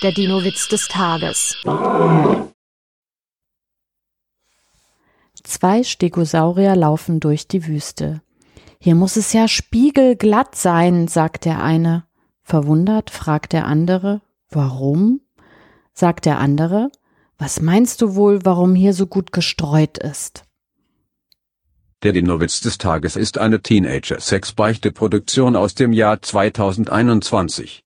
Der Dino-Witz des Tages. Zwei Stegosaurier laufen durch die Wüste. Hier muss es ja spiegelglatt sein, sagt der eine. Verwundert fragt der andere, warum? Sagt der andere, was meinst du wohl, warum hier so gut gestreut ist? Der Dinowitz des Tages ist eine Teenager-Sex-Beichte-Produktion aus dem Jahr 2021.